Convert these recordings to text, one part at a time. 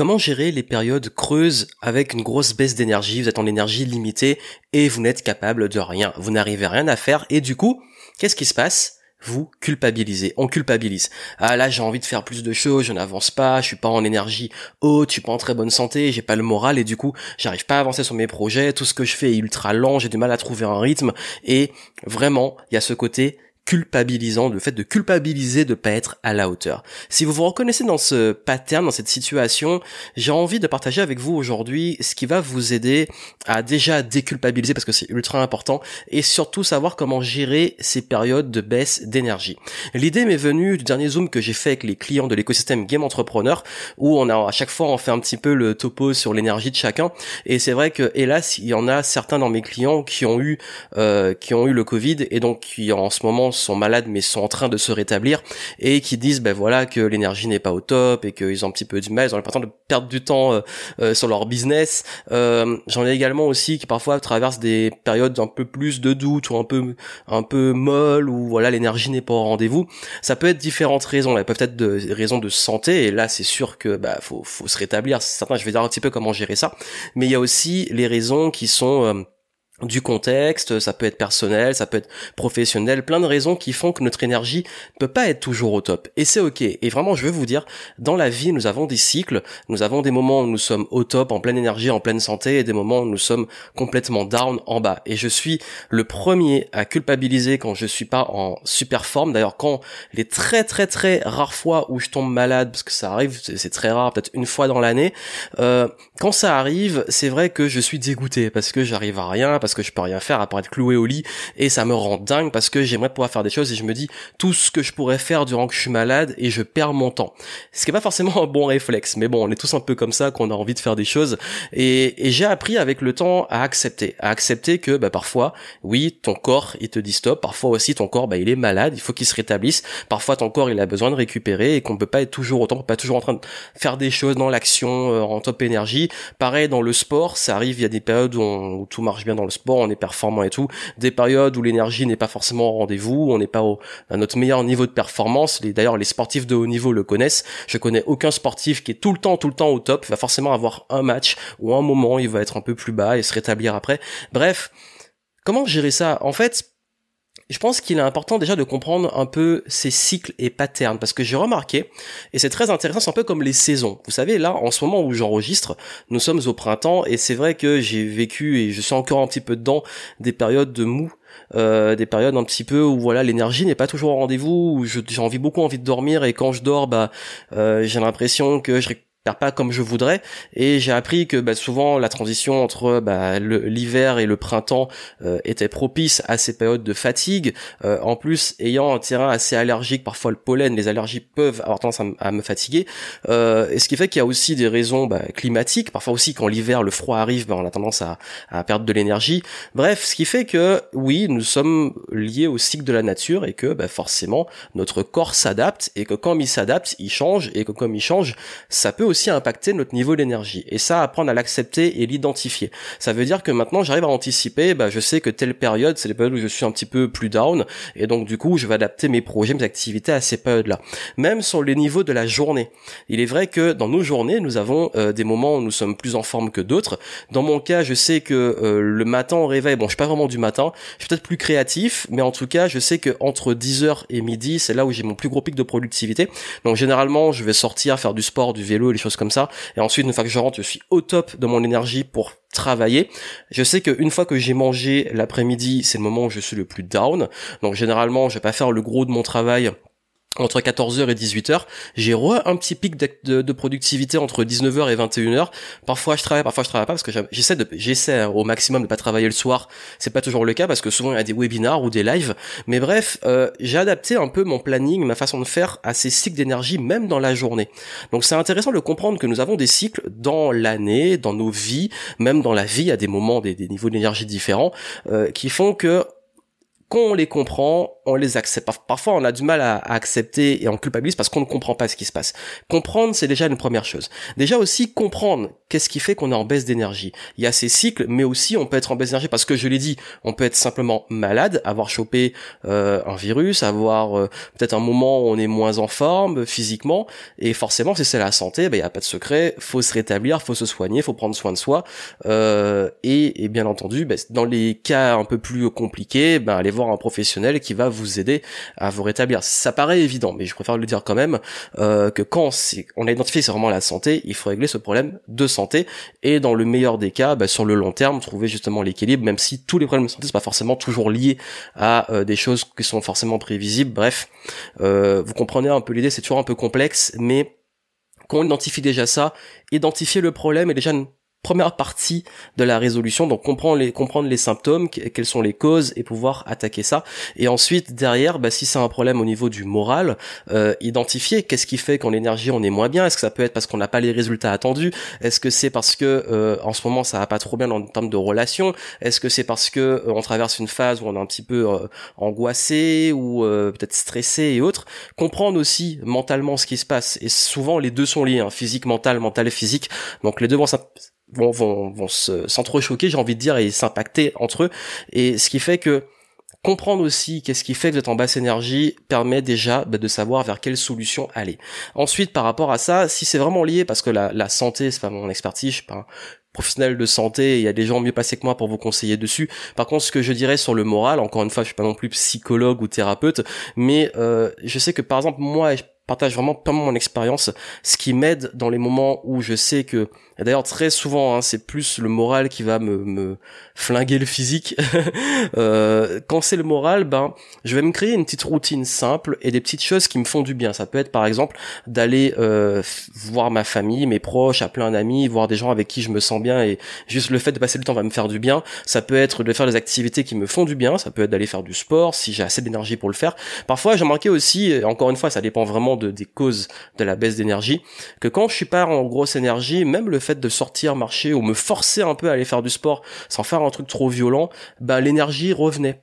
Comment gérer les périodes creuses avec une grosse baisse d'énergie? Vous êtes en énergie limitée et vous n'êtes capable de rien. Vous n'arrivez rien à faire et du coup, qu'est-ce qui se passe? Vous culpabilisez, on culpabilise. Ah là j'ai envie de faire plus de choses, je n'avance pas, je suis pas en énergie haute, je suis pas en très bonne santé, j'ai pas le moral et du coup j'arrive pas à avancer sur mes projets, tout ce que je fais est ultra lent, j'ai du mal à trouver un rythme et vraiment il y a ce côté culpabilisant, le fait de culpabiliser de pas être à la hauteur. Si vous vous reconnaissez dans ce pattern, dans cette situation, j'ai envie de partager avec vous aujourd'hui ce qui va vous aider à déjà déculpabiliser parce que c'est ultra important et surtout savoir comment gérer ces périodes de baisse d'énergie. L'idée m'est venue du dernier zoom que j'ai fait avec les clients de l'écosystème Game Entrepreneur où on a à chaque fois on fait un petit peu le topo sur l'énergie de chacun et c'est vrai que hélas il y en a certains dans mes clients qui ont eu euh, qui ont eu le Covid et donc qui en ce moment sont malades mais sont en train de se rétablir et qui disent ben voilà que l'énergie n'est pas au top et qu'ils ont un petit peu du mal, ils ont l'impression de perdre du temps euh, euh, sur leur business. Euh, j'en ai également aussi qui parfois traversent des périodes un peu plus de doute ou un peu un peu molle ou voilà l'énergie n'est pas au rendez-vous. Ça peut être différentes raisons. Là, peut-être de raisons de santé et là c'est sûr que bah faut faut se rétablir. Je vais dire un petit peu comment gérer ça. Mais il y a aussi les raisons qui sont du contexte, ça peut être personnel, ça peut être professionnel, plein de raisons qui font que notre énergie peut pas être toujours au top. Et c'est ok. Et vraiment, je veux vous dire, dans la vie, nous avons des cycles, nous avons des moments où nous sommes au top, en pleine énergie, en pleine santé, et des moments où nous sommes complètement down, en bas. Et je suis le premier à culpabiliser quand je suis pas en super forme. D'ailleurs, quand les très très très rares fois où je tombe malade, parce que ça arrive, c'est très rare, peut-être une fois dans l'année, euh, quand ça arrive, c'est vrai que je suis dégoûté parce que j'arrive à rien, que je peux rien faire à part être cloué au lit et ça me rend dingue parce que j'aimerais pouvoir faire des choses et je me dis tout ce que je pourrais faire durant que je suis malade et je perds mon temps. Ce qui est pas forcément un bon réflexe, mais bon, on est tous un peu comme ça, qu'on a envie de faire des choses et, j'ai appris avec le temps à accepter, à accepter que bah, parfois, oui, ton corps il te dit stop, parfois aussi ton corps bah, il est malade, il faut qu'il se rétablisse, parfois ton corps il a besoin de récupérer et qu'on peut pas être toujours autant, pas toujours en train de faire des choses dans l'action, euh, en top énergie. Pareil dans le sport, ça arrive, il y a des périodes où, où tout marche bien dans le sport, on est performant et tout, des périodes où l'énergie n'est pas forcément au rendez-vous, on n'est pas au, à notre meilleur niveau de performance. D'ailleurs, les sportifs de haut niveau le connaissent. Je connais aucun sportif qui est tout le temps, tout le temps au top. Il va forcément avoir un match ou un moment, il va être un peu plus bas et se rétablir après. Bref, comment gérer ça? En fait, je pense qu'il est important déjà de comprendre un peu ces cycles et patterns parce que j'ai remarqué et c'est très intéressant, c'est un peu comme les saisons. Vous savez là en ce moment où j'enregistre, nous sommes au printemps et c'est vrai que j'ai vécu et je suis encore un petit peu dedans des périodes de mou euh, des périodes un petit peu où voilà l'énergie n'est pas toujours au rendez-vous où j'ai envie beaucoup envie de dormir et quand je dors bah euh, j'ai l'impression que je pas comme je voudrais. Et j'ai appris que bah, souvent la transition entre bah, l'hiver et le printemps euh, était propice à ces périodes de fatigue. Euh, en plus ayant un terrain assez allergique parfois le pollen les allergies peuvent avoir tendance à, me fatiguer. Euh, et ce qui fait qu'il y a aussi des raisons bah, climatiques. Parfois aussi quand l'hiver le froid arrive bah, on a tendance à, à perdre de l'énergie. Bref ce qui fait que oui nous sommes liés au cycle de la nature et que bah, forcément notre corps s'adapte et que quand il s'adapte il change. Et que comme il change ça peut aussi impacter notre niveau d'énergie. Et ça, apprendre à l'accepter et l'identifier. Ça veut dire que maintenant, j'arrive à anticiper, bah, je sais que telle période, c'est les périodes où je suis un petit peu plus down, et donc du coup, je vais adapter mes projets, mes activités à ces périodes-là. Même sur les niveaux de la journée. Il est vrai que dans nos journées, nous avons euh, des moments où nous sommes plus en forme que d'autres. Dans mon cas, je sais que euh, le matin au réveil, bon, je suis pas vraiment du matin, je suis peut-être plus créatif, mais en tout cas, je sais que entre 10h et midi, c'est là où j'ai mon plus gros pic de productivité. Donc généralement, je vais sortir faire du sport, du vélo, les choses comme ça. Et ensuite, une fois que je rentre, je suis au top de mon énergie pour travailler. Je sais qu'une fois que j'ai mangé l'après-midi, c'est le moment où je suis le plus down. Donc généralement, je vais pas faire le gros de mon travail entre 14h et 18h, j'ai un petit pic de, productivité entre 19h et 21h. Parfois je travaille, parfois je travaille pas parce que j'essaie de j'essaie au maximum de pas travailler le soir. C'est pas toujours le cas parce que souvent il y a des webinars ou des lives. Mais bref, euh, j'ai adapté un peu mon planning, ma façon de faire à ces cycles d'énergie même dans la journée. Donc c'est intéressant de comprendre que nous avons des cycles dans l'année, dans nos vies, même dans la vie, à des moments, des, niveaux d'énergie différents, euh, qui font que quand on les comprend, on les accepte. Parfois, on a du mal à, accepter et on culpabilise parce qu'on ne comprend pas ce qui se passe. Comprendre, c'est déjà une première chose. Déjà aussi, comprendre qu'est-ce qui fait qu'on est en baisse d'énergie. Il y a ces cycles, mais aussi on peut être en baisse d'énergie parce que je l'ai dit, on peut être simplement malade, avoir chopé euh, un virus, avoir euh, peut-être un moment où on est moins en forme physiquement, et forcément, si c'est la santé, ben, il n'y a pas de secret, faut se rétablir, faut se soigner, faut prendre soin de soi, euh, et, bien entendu, ben, dans les cas un peu plus compliqués, ben, allez voir un professionnel qui va vous aider à vous rétablir. Ça paraît évident, mais je préfère le dire quand même euh, que quand on a identifié c'est vraiment la santé, il faut régler ce problème de santé et dans le meilleur des cas, bah, sur le long terme, trouver justement l'équilibre, même si tous les problèmes de santé sont pas forcément toujours liés à euh, des choses qui sont forcément prévisibles. Bref, euh, vous comprenez un peu l'idée, c'est toujours un peu complexe, mais quand on identifie déjà ça, identifier le problème est déjà première partie de la résolution, donc comprendre les, comprendre les symptômes, quelles sont les causes et pouvoir attaquer ça. Et ensuite, derrière, bah, si c'est un problème au niveau du moral, euh, identifier qu'est-ce qui fait qu'en énergie on est moins bien. Est-ce que ça peut être parce qu'on n'a pas les résultats attendus? Est-ce que c'est parce que euh, en ce moment ça va pas trop bien en termes de relations? Est-ce que c'est parce que euh, on traverse une phase où on est un petit peu angoissé ou peut-être stressé et autres? Comprendre aussi mentalement ce qui se passe. Et souvent les deux sont liés, hein, physique, mental, mental physique. Donc les deux vont vont, vont, vont se, s'entrechoquer, j'ai envie de dire, et s'impacter entre eux. Et ce qui fait que comprendre aussi qu'est-ce qui fait que vous êtes en basse énergie permet déjà bah, de savoir vers quelle solution aller. Ensuite, par rapport à ça, si c'est vraiment lié, parce que la, la santé, c'est pas mon expertise, je suis pas un professionnel de santé, il y a des gens mieux passés que moi pour vous conseiller dessus. Par contre, ce que je dirais sur le moral, encore une fois, je suis pas non plus psychologue ou thérapeute, mais euh, je sais que par exemple, moi, partage vraiment pas mon expérience, ce qui m'aide dans les moments où je sais que, d'ailleurs très souvent, hein, c'est plus le moral qui va me, me flinguer le physique. euh, quand c'est le moral, ben, je vais me créer une petite routine simple et des petites choses qui me font du bien. Ça peut être par exemple d'aller euh, voir ma famille, mes proches, appeler un ami, voir des gens avec qui je me sens bien et juste le fait de passer le temps va me faire du bien. Ça peut être de faire des activités qui me font du bien. Ça peut être d'aller faire du sport si j'ai assez d'énergie pour le faire. Parfois, j'ai remarqué aussi, encore une fois, ça dépend vraiment des causes de la baisse d'énergie, que quand je suis pas en grosse énergie, même le fait de sortir marcher ou me forcer un peu à aller faire du sport sans faire un truc trop violent, bah l'énergie revenait.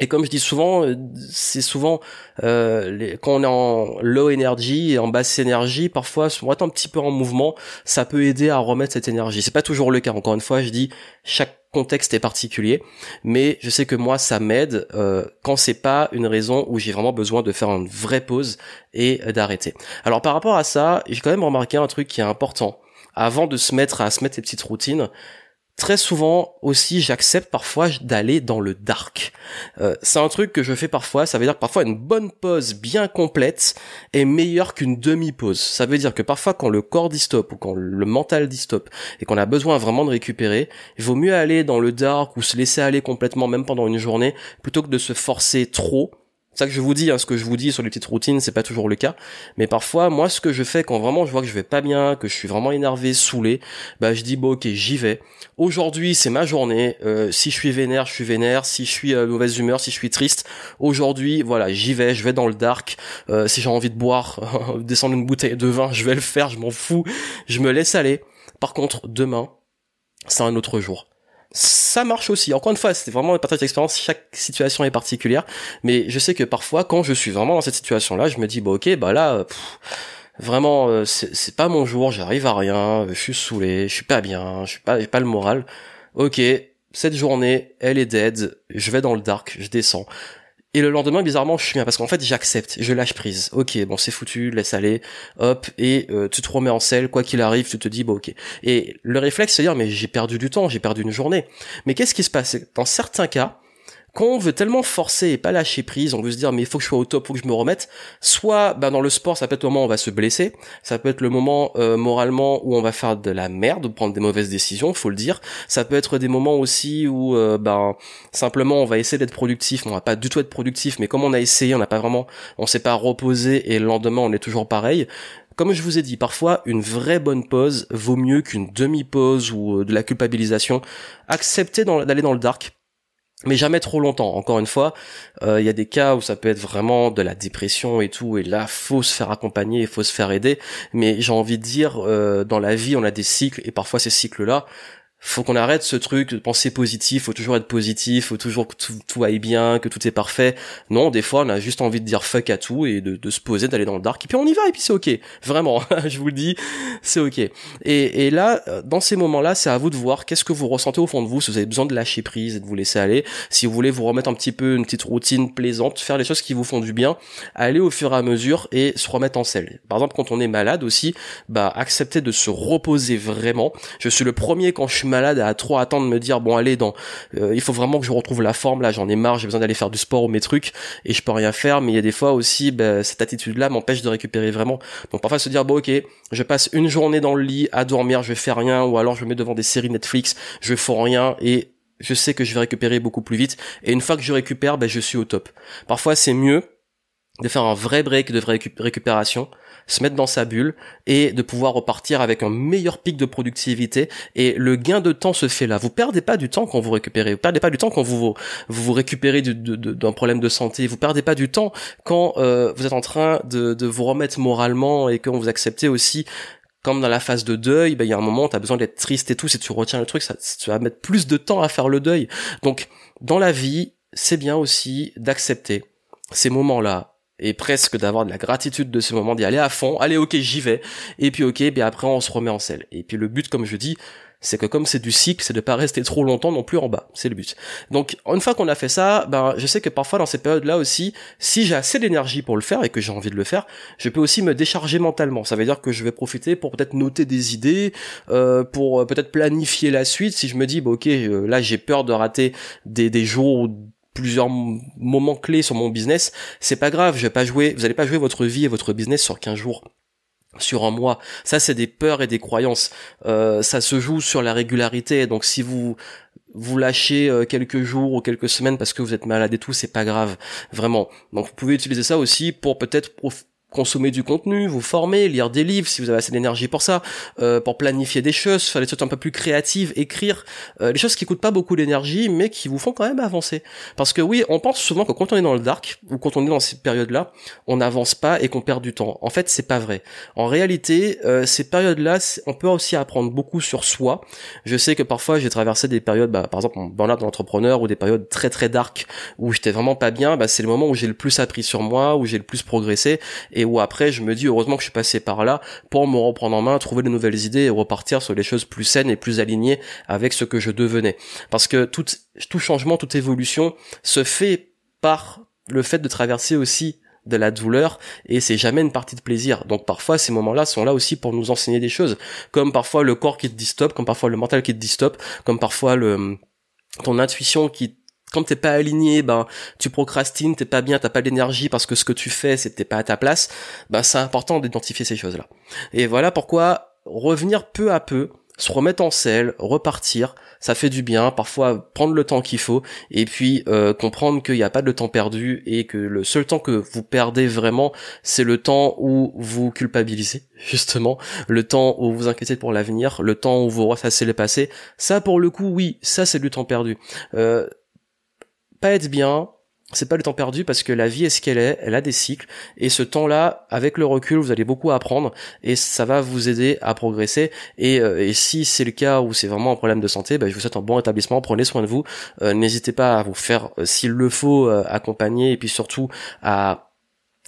Et comme je dis souvent, euh, c'est souvent euh, quand on est en low energy et en basse énergie, parfois on est un petit peu en mouvement, ça peut aider à remettre cette énergie. C'est pas toujours le cas. Encore une fois, je dis chaque contexte est particulier, mais je sais que moi ça m'aide euh, quand c'est pas une raison où j'ai vraiment besoin de faire une vraie pause et d'arrêter. Alors par rapport à ça, j'ai quand même remarqué un truc qui est important avant de se mettre à se mettre les petites routines Très souvent aussi, j'accepte parfois d'aller dans le dark. Euh, c'est un truc que je fais parfois. Ça veut dire que parfois une bonne pause bien complète est meilleure qu'une demi-pause. Ça veut dire que parfois quand le corps dit stop ou quand le mental dit stop et qu'on a besoin vraiment de récupérer, il vaut mieux aller dans le dark ou se laisser aller complètement même pendant une journée plutôt que de se forcer trop ça que je vous dis, hein, ce que je vous dis sur les petites routines, c'est pas toujours le cas. Mais parfois, moi, ce que je fais quand vraiment je vois que je vais pas bien, que je suis vraiment énervé, saoulé, bah je dis bon ok, j'y vais. Aujourd'hui, c'est ma journée. Euh, si je suis vénère, je suis vénère. Si je suis euh, mauvaise humeur, si je suis triste, aujourd'hui, voilà, j'y vais. Je vais dans le dark. Euh, si j'ai envie de boire, descendre une bouteille de vin, je vais le faire. Je m'en fous. Je me laisse aller. Par contre, demain, c'est un autre jour ça marche aussi. Encore une fois, c'est vraiment une partage d'expérience. Chaque situation est particulière, mais je sais que parfois, quand je suis vraiment dans cette situation-là, je me dis, bah ok, bah là, vraiment, euh, c'est pas mon jour, j'arrive à rien, je suis saoulé, je suis pas bien, je suis pas, j'ai pas le moral. Ok, cette journée, elle est dead, je vais dans le dark, je descends. Et le lendemain, bizarrement, je suis bien parce qu'en fait, j'accepte, je lâche prise. Ok, bon, c'est foutu, laisse aller, hop, et euh, tu te remets en selle, quoi qu'il arrive, tu te dis, bon, ok. Et le réflexe, c'est dire, mais j'ai perdu du temps, j'ai perdu une journée. Mais qu'est-ce qui se passe? Dans certains cas, quand on veut tellement forcer et pas lâcher prise, on veut se dire mais il faut que je sois au top, faut que je me remette. Soit ben, dans le sport, ça peut être le moment où on va se blesser, ça peut être le moment euh, moralement où on va faire de la merde, prendre des mauvaises décisions, faut le dire. Ça peut être des moments aussi où euh, ben simplement on va essayer d'être productif, on va pas du tout être productif, mais comme on a essayé, on n'a pas vraiment, on s'est pas reposé et le lendemain on est toujours pareil. Comme je vous ai dit, parfois une vraie bonne pause vaut mieux qu'une demi-pause ou euh, de la culpabilisation. Acceptez d'aller dans le dark, mais jamais trop longtemps. Encore une fois, euh, il y a des cas où ça peut être vraiment de la dépression et tout, et là, faut se faire accompagner, il faut se faire aider. Mais j'ai envie de dire, euh, dans la vie, on a des cycles, et parfois ces cycles-là, faut qu'on arrête ce truc de penser positif, faut toujours être positif, faut toujours que tout, aille bien, que tout est parfait. Non, des fois on a juste envie de dire fuck à tout et de, se poser, d'aller dans le dark et puis on y va et puis c'est ok. Vraiment, je vous le dis, c'est ok. Et, et là, dans ces moments-là, c'est à vous de voir qu'est-ce que vous ressentez au fond de vous, si vous avez besoin de lâcher prise et de vous laisser aller, si vous voulez vous remettre un petit peu une petite routine plaisante, faire les choses qui vous font du bien, aller au fur et à mesure et se remettre en selle. Par exemple, quand on est malade aussi, bah accepter de se reposer vraiment. Je suis le premier quand je suis malade à trop attendre de me dire bon allez dans euh, il faut vraiment que je retrouve la forme. Là j'en ai marre j'ai besoin d'aller faire du sport ou mes trucs et je peux rien faire. Mais il y a des fois aussi bah, cette attitude là m'empêche de récupérer vraiment. Donc parfois se dire bon ok je passe une journée dans le lit à dormir je fais rien ou alors je me mets devant des séries Netflix je fais rien et je sais que je vais récupérer beaucoup plus vite. Et une fois que je récupère ben je suis au top. Parfois c'est mieux de faire un vrai break de récupération se mettre dans sa bulle et de pouvoir repartir avec un meilleur pic de productivité et le gain de temps se fait là. Vous perdez pas du temps quand vous récupérez, vous perdez pas du temps quand vous vous, récupérez d'un problème de santé, vous perdez pas du temps quand euh, vous êtes en train de, vous remettre moralement et quand vous acceptez aussi comme dans la phase de deuil, ben, il y a un moment tu as besoin d'être triste et tout, si tu retiens le truc, ça, tu vas mettre plus de temps à faire le deuil. Donc, dans la vie, c'est bien aussi d'accepter ces moments-là, et presque d'avoir de la gratitude de ce moment, d'y aller à fond, allez ok j'y vais, et puis ok, bien après on se remet en selle. Et puis le but, comme je dis, c'est que comme c'est du cycle, c'est de pas rester trop longtemps non plus en bas, c'est le but. Donc une fois qu'on a fait ça, ben je sais que parfois dans ces périodes-là aussi, si j'ai assez d'énergie pour le faire et que j'ai envie de le faire, je peux aussi me décharger mentalement. Ça veut dire que je vais profiter pour peut-être noter des idées, euh, pour euh, peut-être planifier la suite. Si je me dis, bah, ok, euh, là j'ai peur de rater des, des jours plusieurs moments clés sur mon business, c'est pas grave, je vais pas jouer, vous allez pas jouer votre vie et votre business sur 15 jours sur un mois. Ça, c'est des peurs et des croyances. Euh, ça se joue sur la régularité. Donc, si vous vous lâchez euh, quelques jours ou quelques semaines parce que vous êtes malade et tout, c'est pas grave, vraiment. Donc, vous pouvez utiliser ça aussi pour peut-être consommer du contenu, vous former, lire des livres si vous avez assez d'énergie pour ça, euh, pour planifier des choses, faire des choses un peu plus créatives, écrire, euh, des choses qui coûtent pas beaucoup d'énergie mais qui vous font quand même avancer. Parce que oui, on pense souvent que quand on est dans le dark ou quand on est dans cette période-là, on n'avance pas et qu'on perd du temps. En fait, c'est pas vrai. En réalité, euh, ces périodes-là, on peut aussi apprendre beaucoup sur soi. Je sais que parfois j'ai traversé des périodes, bah, par exemple, dans l'art d'entrepreneur ou des périodes très très dark où j'étais vraiment pas bien. Bah, c'est le moment où j'ai le plus appris sur moi, où j'ai le plus progressé et où après je me dis heureusement que je suis passé par là pour me reprendre en main, trouver de nouvelles idées et repartir sur les choses plus saines et plus alignées avec ce que je devenais. Parce que tout, tout changement, toute évolution se fait par le fait de traverser aussi de la douleur et c'est jamais une partie de plaisir. Donc parfois ces moments-là sont là aussi pour nous enseigner des choses, comme parfois le corps qui te dit comme parfois le mental qui te dit comme parfois ton intuition qui quand t'es pas aligné, ben tu procrastines, t'es pas bien, t'as pas d'énergie parce que ce que tu fais, c'était pas à ta place. Ben c'est important d'identifier ces choses-là. Et voilà pourquoi revenir peu à peu, se remettre en selle, repartir, ça fait du bien. Parfois prendre le temps qu'il faut et puis euh, comprendre qu'il n'y a pas de temps perdu et que le seul temps que vous perdez vraiment, c'est le temps où vous culpabilisez justement, le temps où vous inquiétez pour l'avenir, le temps où vous ressassez le passé. Ça pour le coup, oui, ça c'est du temps perdu. Euh, pas être bien, c'est pas le temps perdu parce que la vie est ce qu'elle est, elle a des cycles et ce temps-là, avec le recul, vous allez beaucoup apprendre et ça va vous aider à progresser. Et, euh, si c'est le cas où c'est vraiment un problème de santé, bah, je vous souhaite un bon rétablissement, prenez soin de vous, euh, n'hésitez pas à vous faire, euh, s'il le faut, accompagner et puis surtout à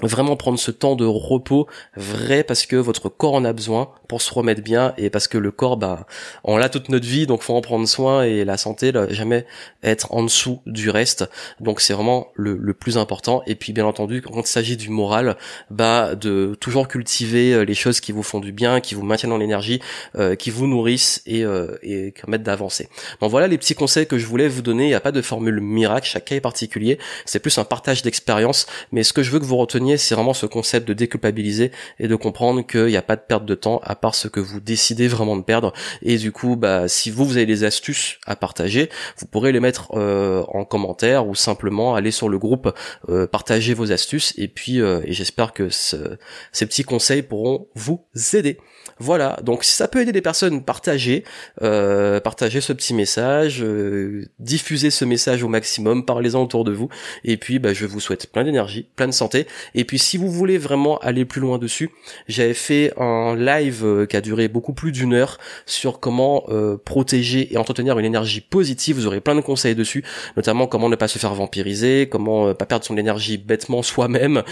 vraiment prendre ce temps de repos vrai parce que votre corps en a besoin pour se remettre bien et parce que le corps bah on l'a toute notre vie donc faut en prendre soin et la santé là, jamais être en dessous du reste. Donc c'est vraiment le, le, plus important. Et puis bien entendu quand il s'agit du moral bah de toujours cultiver euh, les choses qui vous font du bien qui vous maintiennent en énergie euh, qui vous nourrissent et, euh, et permettent d'avancer. Bon voilà les petits conseils que je voulais vous donner. Il n'y a pas de formule miracle. Chaque cas est particulier. C'est plus un partage d'expérience. Mais ce que je veux que vous reteniez c'est vraiment ce concept de déculpabiliser et de comprendre qu'il n'y a pas de perte de temps à part ce que vous décidez vraiment de perdre. Et du coup, bah, si vous, vous avez des astuces à partager, vous pourrez les mettre euh, en commentaire ou simplement aller sur le groupe, euh, partager vos astuces. Et puis, euh, et j'espère que ces petits conseils pourront vous aider. Voilà, donc si ça peut aider des personnes, partagez, euh, partagez ce petit message, euh, diffusez ce message au maximum, parlez-en autour de vous, et puis bah, je vous souhaite plein d'énergie, plein de santé, puis si vous voulez vraiment aller plus loin dessus, j'avais fait un live euh, qui a duré beaucoup plus d'une heure sur comment euh, protéger et entretenir une énergie positive. Vous aurez plein de conseils dessus, notamment comment ne pas se faire vampiriser, comment pas perdre son énergie bêtement soi-même,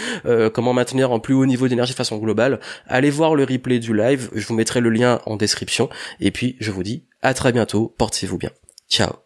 comment maintenir un plus haut niveau d'énergie de façon globale. Allez voir le replay du live, je vous mettrai le lien en description. Et puis je vous dis à très bientôt, portez-vous bien. Ciao